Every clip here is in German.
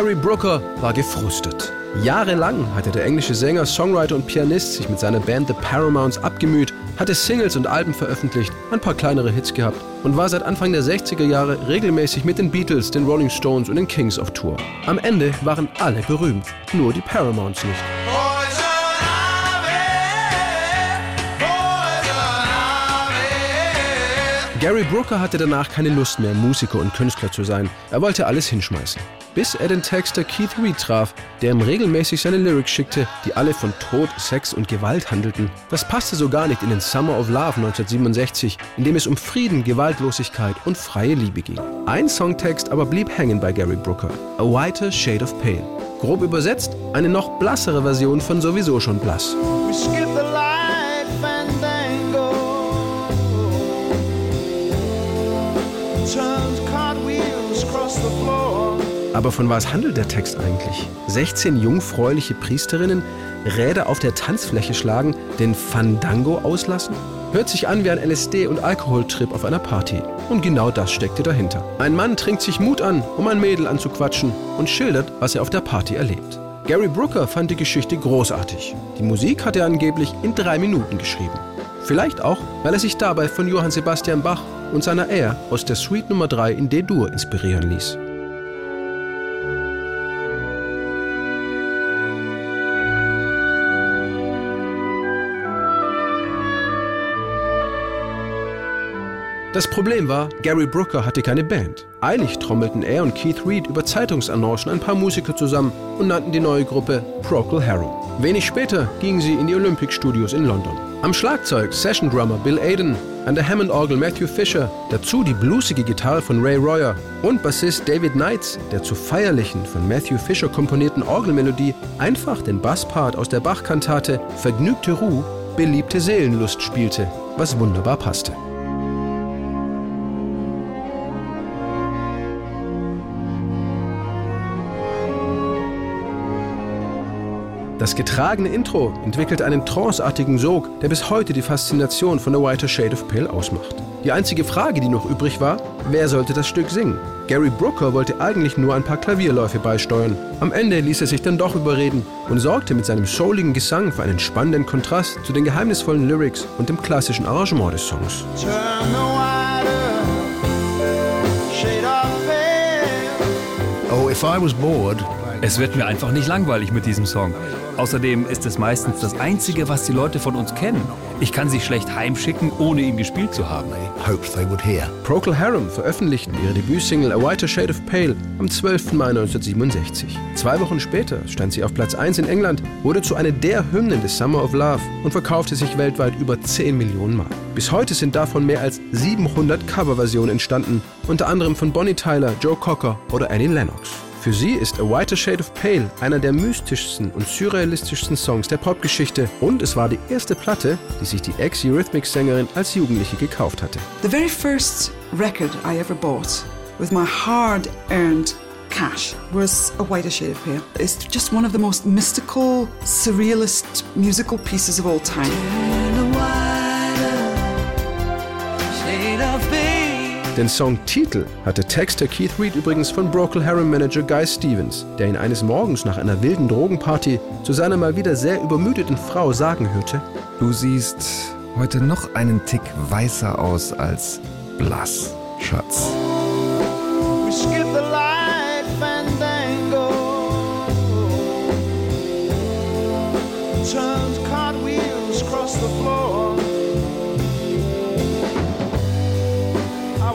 Gary Brooker war gefrustet. Jahrelang hatte der englische Sänger, Songwriter und Pianist sich mit seiner Band The Paramounts abgemüht, hatte Singles und Alben veröffentlicht, ein paar kleinere Hits gehabt und war seit Anfang der 60er Jahre regelmäßig mit den Beatles, den Rolling Stones und den Kings auf Tour. Am Ende waren alle berühmt, nur die Paramounts nicht. Gary Brooker hatte danach keine Lust mehr, Musiker und Künstler zu sein. Er wollte alles hinschmeißen. Bis er den Texter Keith Reed traf, der ihm regelmäßig seine Lyrics schickte, die alle von Tod, Sex und Gewalt handelten. Das passte so gar nicht in den Summer of Love 1967, in dem es um Frieden, Gewaltlosigkeit und freie Liebe ging. Ein Songtext aber blieb hängen bei Gary Brooker. A Whiter Shade of Pale. Grob übersetzt, eine noch blassere Version von sowieso schon blass. Aber von was handelt der Text eigentlich? 16 jungfräuliche Priesterinnen Räder auf der Tanzfläche schlagen, den Fandango auslassen? Hört sich an wie ein LSD- und Alkoholtrip auf einer Party. Und genau das steckte dahinter. Ein Mann trinkt sich Mut an, um ein Mädel anzuquatschen und schildert, was er auf der Party erlebt. Gary Brooker fand die Geschichte großartig. Die Musik hat er angeblich in drei Minuten geschrieben. Vielleicht auch, weil er sich dabei von Johann Sebastian Bach und seiner Air aus der Suite Nummer 3 in D-Dur inspirieren ließ. Das Problem war, Gary Brooker hatte keine Band. Eilig trommelten er und Keith Reed über Zeitungsannoncen ein paar Musiker zusammen und nannten die neue Gruppe Procol Harum. Wenig später gingen sie in die Olympic Studios in London. Am Schlagzeug Session Drummer Bill Aden, an der Hammond-Orgel Matthew Fisher, dazu die bluesige Gitarre von Ray Royer und Bassist David Knights, der zur feierlichen, von Matthew Fisher komponierten Orgelmelodie einfach den Basspart aus der Bach-Kantate Vergnügte Ruhe, beliebte Seelenlust spielte, was wunderbar passte. Das getragene Intro entwickelt einen tranceartigen Sog, der bis heute die Faszination von The Whiter Shade of Pale ausmacht. Die einzige Frage, die noch übrig war, wer sollte das Stück singen? Gary Brooker wollte eigentlich nur ein paar Klavierläufe beisteuern. Am Ende ließ er sich dann doch überreden und sorgte mit seinem souligen Gesang für einen spannenden Kontrast zu den geheimnisvollen Lyrics und dem klassischen Arrangement des Songs. Oh, if I was bored, es wird mir einfach nicht langweilig mit diesem Song. Außerdem ist es meistens das Einzige, was die Leute von uns kennen. Ich kann sie schlecht heimschicken, ohne ihn gespielt zu haben. Procol Harum veröffentlichten ihre Debütsingle A Whiter Shade of Pale am 12. Mai 1967. Zwei Wochen später stand sie auf Platz 1 in England, wurde zu einer der Hymnen des Summer of Love und verkaufte sich weltweit über 10 Millionen Mal. Bis heute sind davon mehr als 700 Coverversionen entstanden, unter anderem von Bonnie Tyler, Joe Cocker oder Annie Lennox. Für sie ist A Whiter Shade of Pale einer der mystischsten und surrealistischsten Songs der Popgeschichte und es war die erste Platte, die sich die Ex-Eurythmics-Sängerin als Jugendliche gekauft hatte. The very first record I ever bought with my hard-earned cash was A Whiter Shade of Pale. It's just one of the most mystical, surrealist musical pieces of all time. Den Songtitel hatte Texter Keith Reed übrigens von Procol Harum Manager Guy Stevens, der ihn eines Morgens nach einer wilden Drogenparty zu seiner mal wieder sehr übermüdeten Frau sagen hörte: Du siehst heute noch einen Tick weißer aus als blass, Schatz. Turns cartwheels across the floor.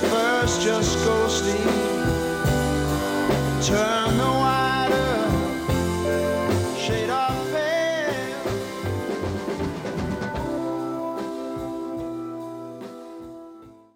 First just go sleep. Turn